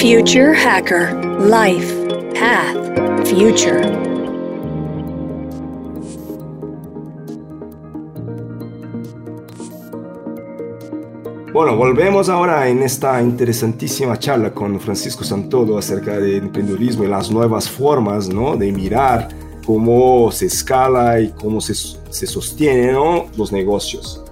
Future Hacker Life Path Future. Bueno, volvemos ahora en esta interesantísima charla con Francisco Santodo acerca del emprendedurismo y las nuevas formas ¿no? de mirar cómo se escala y cómo se, se sostienen los negocios.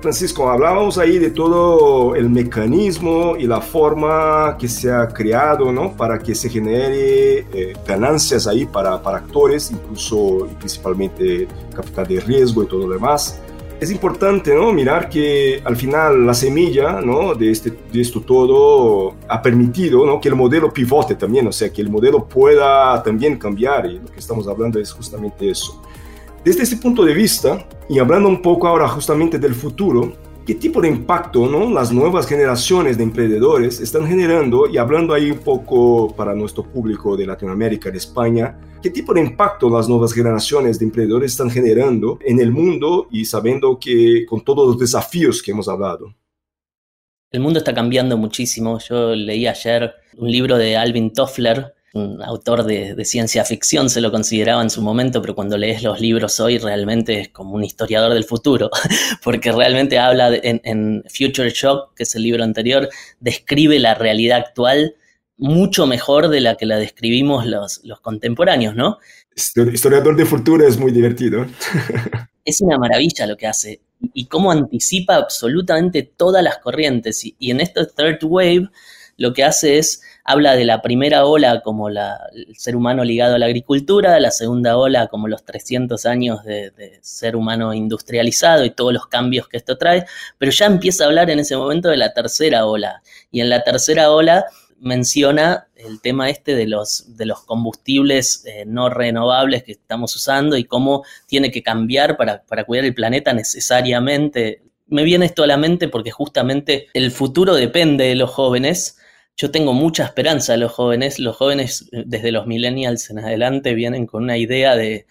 Francisco, hablábamos ahí de todo el mecanismo y la forma que se ha creado ¿no? para que se genere eh, ganancias ahí para, para actores, incluso y principalmente capital de riesgo y todo lo demás. Es importante ¿no? mirar que al final la semilla ¿no? de, este, de esto todo ha permitido ¿no? que el modelo pivote también, o sea, que el modelo pueda también cambiar y lo que estamos hablando es justamente eso. Desde ese punto de vista, y hablando un poco ahora justamente del futuro, ¿qué tipo de impacto ¿no? las nuevas generaciones de emprendedores están generando? Y hablando ahí un poco para nuestro público de Latinoamérica, de España, ¿qué tipo de impacto las nuevas generaciones de emprendedores están generando en el mundo y sabiendo que con todos los desafíos que hemos hablado? El mundo está cambiando muchísimo. Yo leí ayer un libro de Alvin Toffler un autor de, ciencia ficción se lo consideraba en su momento, pero cuando lees los libros hoy realmente es como un historiador del futuro, porque realmente habla en, Future Shock, que es el libro anterior, describe la realidad actual mucho mejor de la que la describimos los, los contemporáneos, ¿no? Historiador de futuro es muy divertido. es una maravilla lo que hace y cómo anticipa absolutamente todas las corrientes. Y, y en esta third wave lo que hace es habla de la primera ola como el ser humano ligado a la agricultura, la segunda ola como los 300 años de, ser humano industrializado y todos los cambios que esto trae, pero ya empieza a hablar en ese momento de la tercera ola. Y en la tercera ola menciona el tema este de los, de los combustibles eh, no renovables que estamos usando y cómo tiene que cambiar para, para cuidar el planeta necesariamente. Me viene esto a la mente porque justamente el futuro depende de los jóvenes yo tengo mucha esperanza de los jóvenes. Los jóvenes eh, desde los millennials en adelante vienen con una idea de,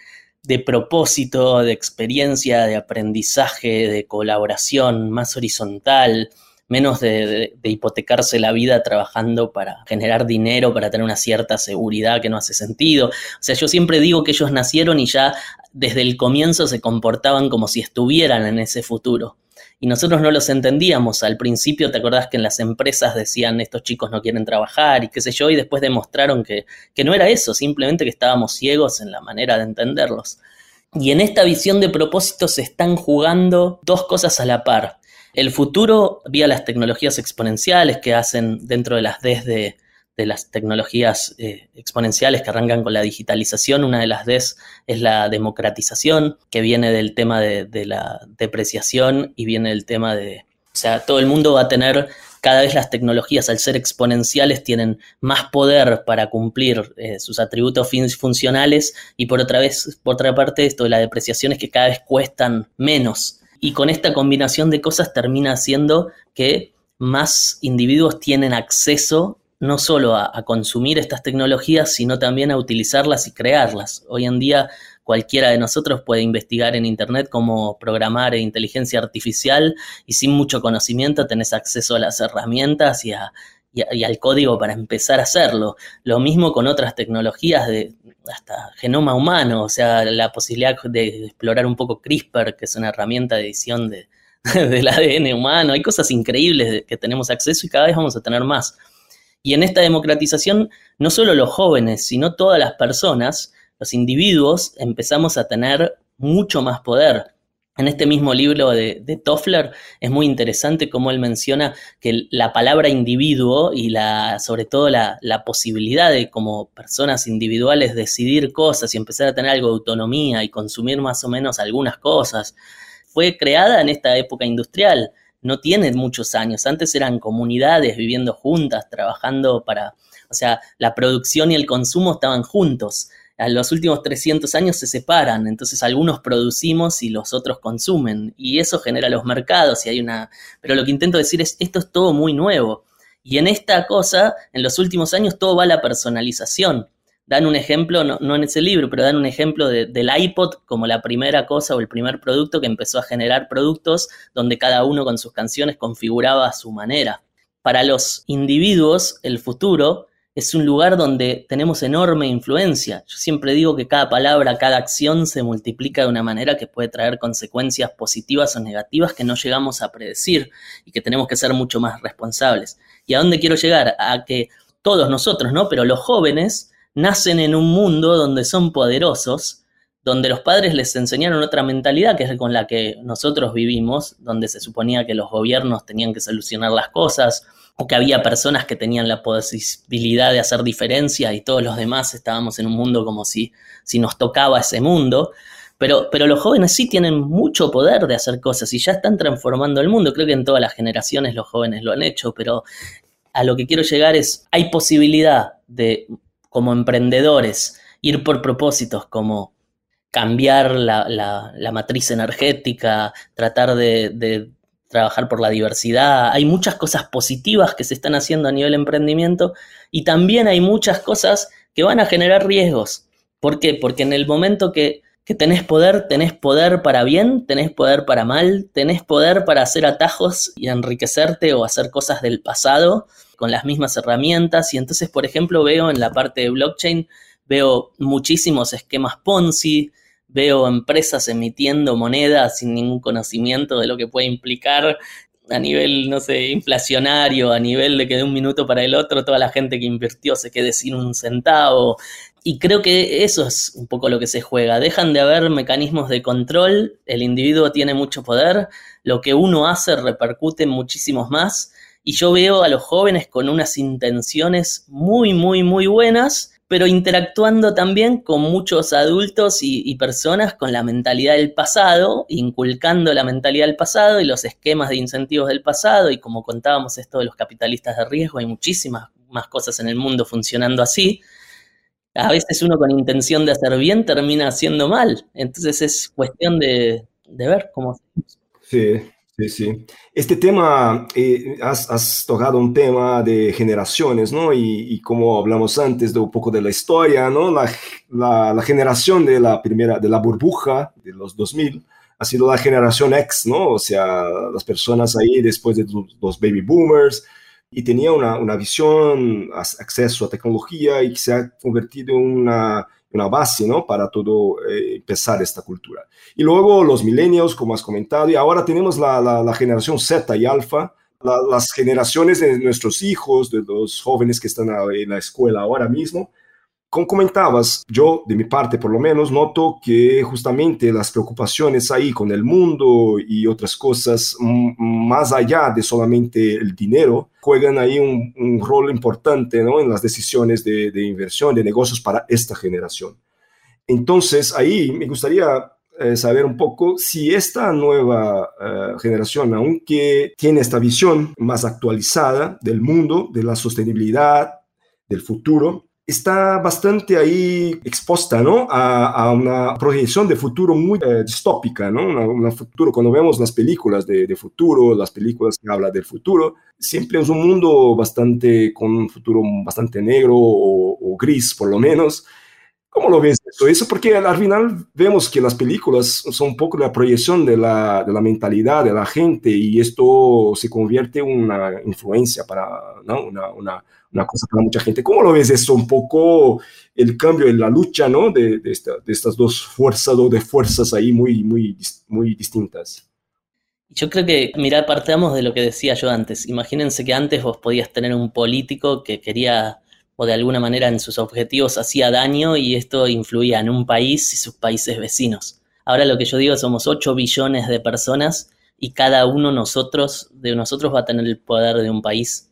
propósito, de experiencia, de aprendizaje, de colaboración más horizontal, menos de, hipotecarse la vida trabajando para generar dinero, para tener una cierta seguridad que no hace sentido. O sea, yo siempre digo que ellos nacieron y ya desde el comienzo se comportaban como si estuvieran en ese futuro y nosotros no los entendíamos. Al principio, ¿te acordás que en las empresas decían estos chicos no quieren trabajar y qué sé yo? Y después demostraron que, que no era eso, simplemente que estábamos ciegos en la manera de entenderlos. Y en esta visión de propósito se están jugando dos cosas a la par. El futuro vía las tecnologías exponenciales que hacen dentro de las Ds de, de las tecnologías eh, exponenciales que arrancan con la digitalización. Una de las Ds es la democratización, que viene del tema de, la depreciación y viene del tema de... O sea, todo el mundo va a tener, cada vez las tecnologías al ser exponenciales tienen más poder para cumplir eh, sus atributos funcionales y por otra, vez, por otra parte esto de la depreciación es que cada vez cuestan menos. Y con esta combinación de cosas termina haciendo que más individuos tienen acceso no solo a, consumir estas tecnologías, sino también a utilizarlas y crearlas. Hoy en día cualquiera de nosotros puede investigar en Internet cómo programar inteligencia artificial y sin mucho conocimiento tenés acceso a las herramientas y, al código para empezar a hacerlo. Lo mismo con otras tecnologías de hasta genoma humano, o sea, la posibilidad de explorar un poco CRISPR, que es una herramienta de edición de, del ADN humano. Hay cosas increíbles que tenemos acceso y cada vez vamos a tener más. Y en esta democratización, no solo los jóvenes, sino todas las personas, los individuos, empezamos a tener mucho más poder. En este mismo libro de, Toffler es muy interesante cómo él menciona que la palabra individuo y la, sobre todo la, la, posibilidad de como personas individuales decidir cosas y empezar a tener algo de autonomía y consumir más o menos algunas cosas, fue creada en esta época industrial no tiene muchos años. Antes eran comunidades viviendo juntas, trabajando para, o sea, la producción y el consumo estaban juntos. En los últimos 300 años se separan, entonces algunos producimos y los otros consumen, y eso genera los mercados y hay una... Pero lo que intento decir es, esto es todo muy nuevo. Y en esta cosa, en los últimos años, todo va a la personalización dan un ejemplo, no, en ese libro, pero dan un ejemplo del iPod como la primera cosa o el primer producto que empezó a generar productos donde cada uno con sus canciones configuraba a su manera. para los individuos el futuro es un lugar donde tenemos enorme influencia. Yo siempre digo que cada palabra, cada acción se multiplica de una manera que puede traer consecuencias positivas o negativas que no llegamos a predecir y que tenemos que ser mucho más responsables. ¿Y a dónde quiero llegar? A que todos nosotros, ¿no? Pero los jóvenes nacen en un mundo donde son poderosos, donde los padres les enseñaron otra mentalidad que es con la que nosotros vivimos, donde se suponía que los gobiernos tenían que solucionar las cosas, o que había personas que tenían la posibilidad de hacer diferencia y todos los demás estábamos en un mundo como si, si nos tocaba ese mundo. Pero, pero los jóvenes sí tienen mucho poder de hacer cosas y ya están transformando el mundo. Creo que en todas las generaciones los jóvenes lo han hecho, pero a lo que quiero llegar es, hay posibilidad de, como emprendedores, ir por propósitos como cambiar la, la, matriz energética, tratar de trabajar por la diversidad, hay muchas cosas positivas que se están haciendo a nivel emprendimiento y también hay muchas cosas que van a generar riesgos. ¿Por qué? Porque en el momento que, que tenés poder, tenés poder para bien, tenés poder para mal, tenés poder para hacer atajos y enriquecerte o hacer cosas del pasado con las mismas herramientas. Y entonces, por ejemplo, veo en la parte de blockchain, veo muchísimos esquemas Ponzi, veo empresas emitiendo monedas sin ningún conocimiento de lo que puede implicar a nivel, no sé, inflacionario, a nivel de que de un minuto para el otro toda la gente que invirtió se quede sin un centavo. Y creo que eso es un poco lo que se juega. Dejan de haber mecanismos de control, el individuo tiene mucho poder, lo que uno hace repercute en muchísimos más. Y yo veo a los jóvenes con unas intenciones muy, muy, muy buenas, pero interactuando también con muchos adultos y, personas con la mentalidad del pasado, inculcando la mentalidad del pasado y los esquemas de incentivos del pasado, y como contábamos esto de los capitalistas de riesgo, hay muchísimas más cosas en el mundo funcionando así. A veces uno con intención de hacer bien termina haciendo mal, entonces es cuestión de, de ver cómo. Sí, Sí, sí. Este tema, eh, has, tocado un tema de generaciones, ¿no? Y, como hablamos antes de un poco de la historia, ¿no? La, la, generación de la primera, de la burbuja de los 2000 ha sido la generación X, ¿no? O sea, las personas ahí después de los, baby boomers y tenía una, una visión, acceso a tecnología y que se ha convertido en una una base ¿no? para todo eh, empezar esta cultura. Y luego los millennials, como has comentado, y ahora tenemos la, generación Z y alfa, las generaciones de nuestros hijos, de los jóvenes que están en la escuela ahora mismo, como comentabas, yo de mi parte por lo menos noto que justamente las preocupaciones ahí con el mundo y otras cosas más allá de solamente el dinero juegan ahí un, rol importante ¿no? en las decisiones de, inversión, de negocios para esta generación. Entonces ahí me gustaría eh, saber un poco si esta nueva eh, generación, aunque tiene esta visión más actualizada del mundo, de la sostenibilidad, del futuro, está bastante ahí expuesta ¿no? a, una proyección de futuro muy eh, distópica, ¿no? Una, futuro, cuando vemos las películas de, futuro, las películas que hablan del futuro, siempre es un mundo bastante, con un futuro bastante negro o, gris por lo menos. ¿Cómo lo ves eso? Eso porque al final vemos que las películas son un poco la proyección de la, de la mentalidad de la gente y esto se convierte en una influencia para ¿no? una, una una cosa para mucha gente. ¿Cómo lo ves eso? Un poco el cambio en la lucha, ¿no? De, de, estas dos fuerzas o de fuerzas ahí muy, muy, muy distintas. Yo creo que, mira, partamos de lo que decía yo antes. Imagínense que antes vos podías tener un político que quería o de alguna manera en sus objetivos hacía daño y esto influía en un país y sus países vecinos. Ahora lo que yo digo somos 8 billones de personas y cada uno nosotros, de nosotros va a tener el poder de un país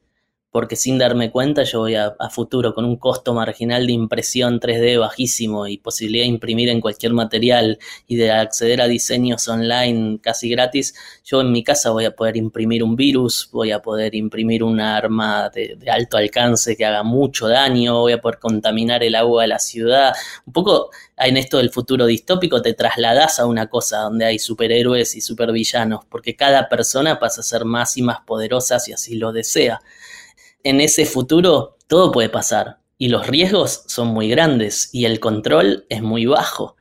porque sin darme cuenta yo voy a, futuro con un costo marginal de impresión 3D bajísimo y posibilidad de imprimir en cualquier material y de acceder a diseños online casi gratis, yo en mi casa voy a poder imprimir un virus, voy a poder imprimir un arma de, alto alcance que haga mucho daño, voy a poder contaminar el agua de la ciudad. Un poco en esto del futuro distópico te trasladas a una cosa donde hay superhéroes y supervillanos, porque cada persona pasa a ser más y más poderosa si así lo desea en ese futuro todo puede pasar y los riesgos son muy grandes y el control es muy bajo.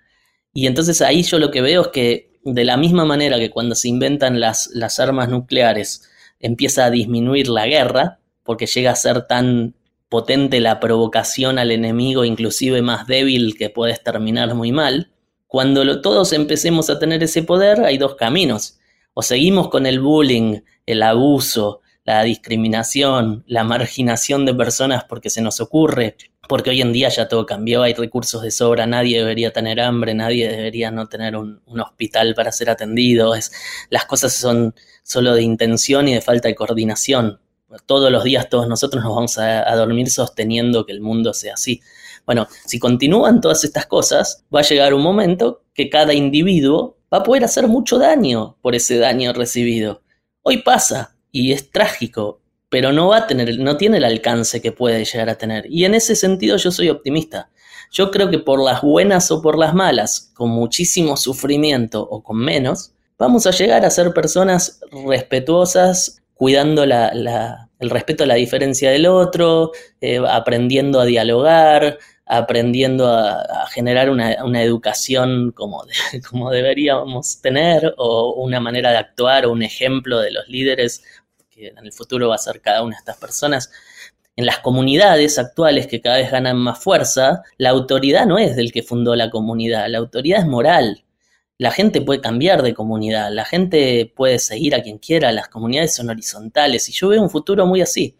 Y entonces ahí yo lo que veo es que de la misma manera que cuando se inventan las, las armas nucleares empieza a disminuir la guerra, porque llega a ser tan potente la provocación al enemigo, inclusive más débil, que puedes terminar muy mal. Cuando todos empecemos a tener ese poder, hay dos caminos. O seguimos con el bullying, el abuso, la discriminación, la marginación de personas porque se nos ocurre, porque hoy en día ya todo cambió, hay recursos de sobra, nadie debería tener hambre, nadie debería no tener un, hospital para ser atendido, es, las cosas son solo de intención y de falta de coordinación. Todos los días todos nosotros nos vamos a, a dormir sosteniendo que el mundo sea así. Bueno, si continúan todas estas cosas, va a llegar un momento que cada individuo va a poder hacer mucho daño por ese daño recibido. Hoy pasa y es trágico, pero no va a tener, no tiene el alcance que puede llegar a tener. Y en ese sentido yo soy optimista. Yo creo que por las buenas o por las malas, con muchísimo sufrimiento o con menos, vamos a llegar a ser personas respetuosas, cuidando el respeto a la diferencia del otro, eh, aprendiendo a dialogar, aprendiendo a, generar una, educación como, como deberíamos tener, o una manera de actuar, o un ejemplo de los líderes que en el futuro va a ser cada una de estas personas. En las comunidades actuales que cada vez ganan más fuerza, la autoridad no es del que fundó la comunidad, la autoridad es moral. La gente puede cambiar de comunidad, la gente puede seguir a quien quiera, las comunidades son horizontales y yo veo un futuro muy así.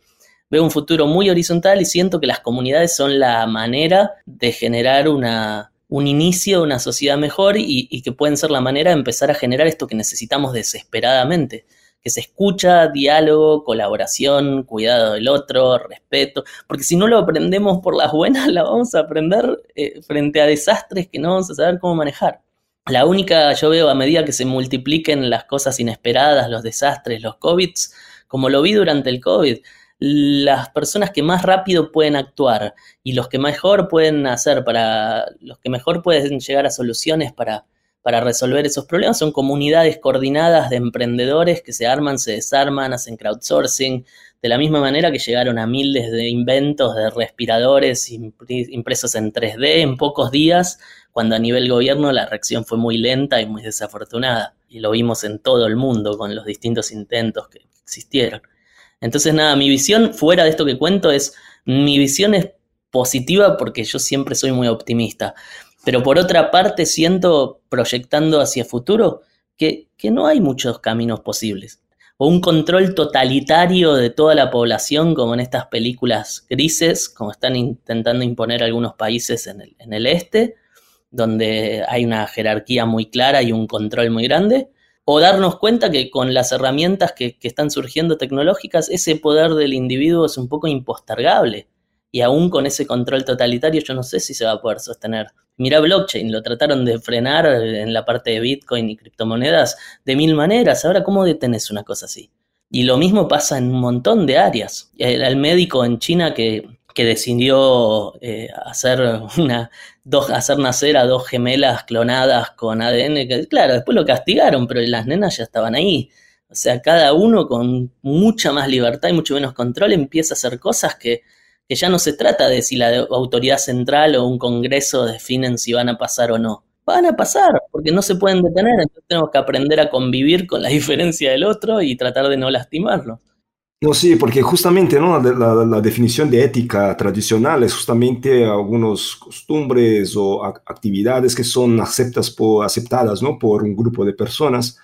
Veo un futuro muy horizontal y siento que las comunidades son la manera de generar una, un inicio una sociedad mejor y que pueden ser la manera de empezar a generar esto que necesitamos desesperadamente que se escucha, diálogo, colaboración, cuidado del otro, respeto, porque si no lo aprendemos por las buenas, la vamos a aprender eh, frente a desastres que no vamos a saber cómo manejar. La única, yo veo a medida que se multipliquen las cosas inesperadas, los desastres, los COVID, como lo vi durante el COVID, las personas que más rápido pueden actuar y los que mejor pueden hacer para, los que mejor pueden llegar a soluciones para para resolver esos problemas. Son comunidades coordinadas de emprendedores que se arman, se desarman, hacen crowdsourcing, de la misma manera que llegaron a miles de inventos de respiradores impresos en 3D en pocos días, cuando a nivel gobierno la reacción fue muy lenta y muy desafortunada. Y lo vimos en todo el mundo con los distintos intentos que existieron. Entonces, nada, mi visión fuera de esto que cuento es, mi visión es positiva porque yo siempre soy muy optimista. Pero por otra parte siento, proyectando hacia futuro, que, no hay muchos caminos posibles. O un control totalitario de toda la población, como en estas películas grises, como están intentando imponer algunos países en el, en el este, donde hay una jerarquía muy clara y un control muy grande. O darnos cuenta que con las herramientas que, que están surgiendo tecnológicas, ese poder del individuo es un poco impostergable. Y aún con ese control totalitario, yo no sé si se va a poder sostener Mira blockchain, lo trataron de frenar en la parte de Bitcoin y criptomonedas de mil maneras. Ahora, ¿cómo detenes una cosa así? Y lo mismo pasa en un montón de áreas. El, médico en China que, decidió eh, hacer, una, dos, hacer nacer a dos gemelas clonadas con ADN, que claro, después lo castigaron, pero las nenas ya estaban ahí. O sea, cada uno con mucha más libertad y mucho menos control empieza a hacer cosas que que ya no se trata de si la autoridad central o un congreso definen si van a pasar o no. Van a pasar, porque no se pueden detener, entonces tenemos que aprender a convivir con la diferencia del otro y tratar de no lastimarlo. No, sí, porque justamente ¿no? la, definición de ética tradicional es justamente algunas costumbres o actividades que son aceptas por, aceptadas ¿no? por un grupo de personas.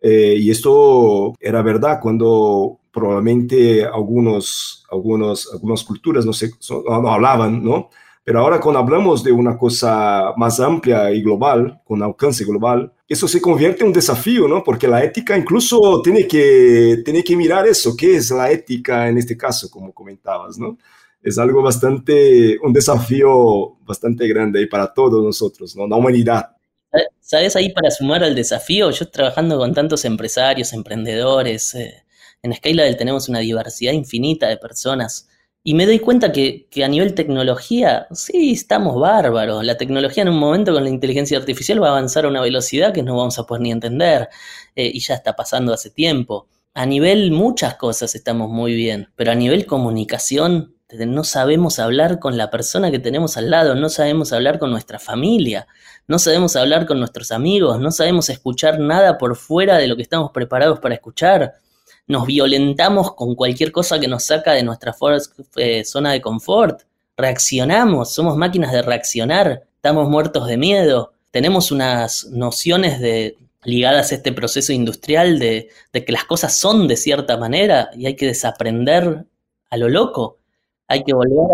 Eh, y esto era verdad cuando probablemente algunos, algunos, algunas culturas no, se, no hablaban, ¿no? Pero ahora cuando hablamos de una cosa más amplia y global, con alcance global, eso se convierte en un desafío, ¿no? Porque la ética incluso tiene que, tiene que mirar eso, ¿qué es la ética en este caso, como comentabas, ¿no? Es algo bastante, un desafío bastante grande para todos nosotros, ¿no? La humanidad. ¿Sabes ahí para sumar al desafío? Yo trabajando con tantos empresarios, emprendedores, eh, en Scalable tenemos una diversidad infinita de personas. Y me doy cuenta que, a nivel tecnología, sí, estamos bárbaros. La tecnología en un momento con la inteligencia artificial va a avanzar a una velocidad que no vamos a poder ni entender. Eh, y ya está pasando hace tiempo. A nivel muchas cosas estamos muy bien, pero a nivel comunicación no sabemos hablar con la persona que tenemos al lado, no sabemos hablar con nuestra familia, no sabemos hablar con nuestros amigos, no sabemos escuchar nada por fuera de lo que estamos preparados para escuchar nos violentamos con cualquier cosa que nos saca de nuestra eh, zona de confort, reaccionamos, somos máquinas de reaccionar, estamos muertos de miedo, tenemos unas nociones de, ligadas a este proceso industrial de, de que las cosas son de cierta manera y hay que desaprender a lo loco, hay que volver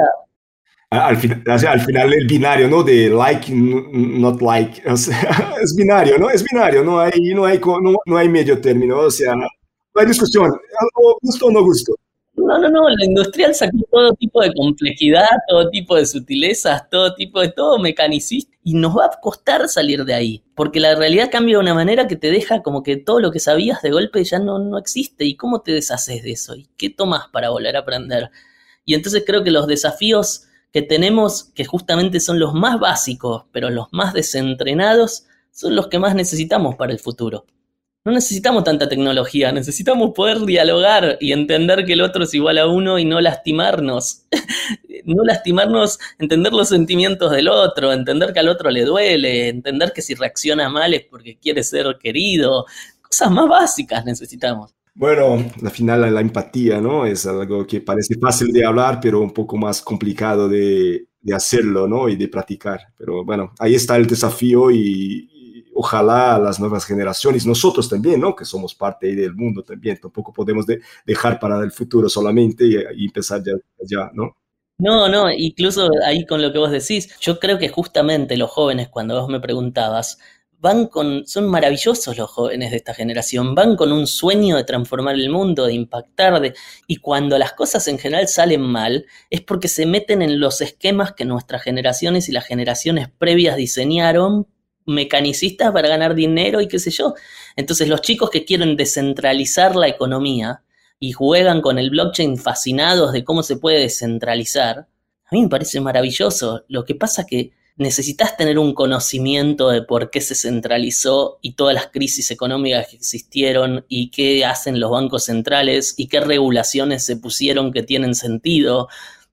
a, al, final, al final el binario, ¿no? De like, not like. es binario, ¿no? Es binario, no hay, no hay, no, no hay medio término, o sea, no discusión, gusto o no gusto. No, no, no, la industrial sacó todo tipo de complejidad, todo tipo de sutilezas, todo tipo de todo mecanicista y nos va a costar salir de ahí, porque la realidad cambia de una manera que te deja como que todo lo que sabías de golpe ya no, no existe y cómo te deshaces de eso y qué tomas para volver a aprender. Y entonces creo que los desafíos que tenemos, que justamente son los más básicos, pero los más desentrenados, son los que más necesitamos para el futuro. No necesitamos tanta tecnología, necesitamos poder dialogar y entender que el otro es igual a uno y no lastimarnos. no lastimarnos, entender los sentimientos del otro, entender que al otro le duele, entender que si reacciona mal es porque quiere ser querido. Cosas más básicas necesitamos. Bueno, al final la empatía, ¿no? Es algo que parece fácil de hablar, pero un poco más complicado de, de hacerlo, ¿no? Y de practicar. Pero bueno, ahí está el desafío y, ojalá las nuevas generaciones, nosotros también, ¿no? Que somos parte del mundo también, tampoco podemos dejar para el futuro solamente y, empezar ya, ya, ¿no? No, no, incluso ahí con lo que vos decís, yo creo que justamente los jóvenes, cuando vos me preguntabas, van con, son maravillosos los jóvenes de esta generación, van con un sueño de transformar el mundo, de impactar, de, y cuando las cosas en general salen mal, es porque se meten en los esquemas que nuestras generaciones y las generaciones previas diseñaron, mecanicistas para ganar dinero y qué sé yo. Entonces los chicos que quieren descentralizar la economía y juegan con el blockchain fascinados de cómo se puede descentralizar, a mí me parece maravilloso. Lo que pasa que necesitas tener un conocimiento de por qué se centralizó y todas las crisis económicas que existieron y qué hacen los bancos centrales y qué regulaciones se pusieron que tienen sentido,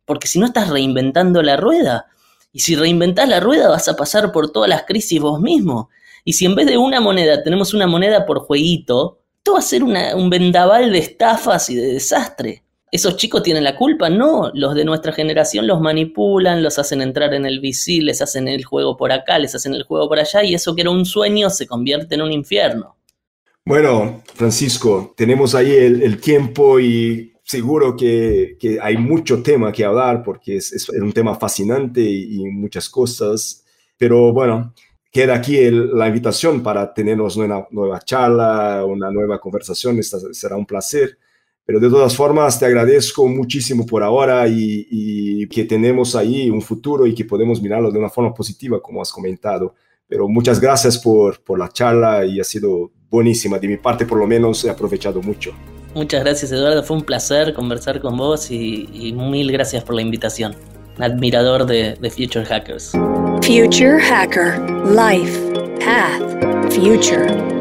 porque si no estás reinventando la rueda. Y si reinventás la rueda vas a pasar por todas las crisis vos mismo. Y si en vez de una moneda tenemos una moneda por jueguito, esto va a ser un vendaval de estafas y de desastre. ¿Esos chicos tienen la culpa? No, los de nuestra generación los manipulan, los hacen entrar en el VC, les hacen el juego por acá, les hacen el juego por allá y eso que era un sueño se convierte en un infierno. Bueno, Francisco, tenemos ahí el, tiempo y seguro que, hay mucho tema que hablar porque es, un tema fascinante y, muchas cosas, pero bueno, queda aquí la invitación para tenernos una nueva charla, una nueva conversación, Esta será un placer. Pero de todas formas, te agradezco muchísimo por ahora y, que tenemos ahí un futuro y que podemos mirarlo de una forma positiva, como has comentado. Pero muchas gracias por, por la charla y ha sido buenísima. De mi parte, por lo menos, he aprovechado mucho. Muchas gracias, Eduardo. Fue un placer conversar con vos y, mil gracias por la invitación. Admirador de, de Future Hackers. Future Hacker Life Path Future.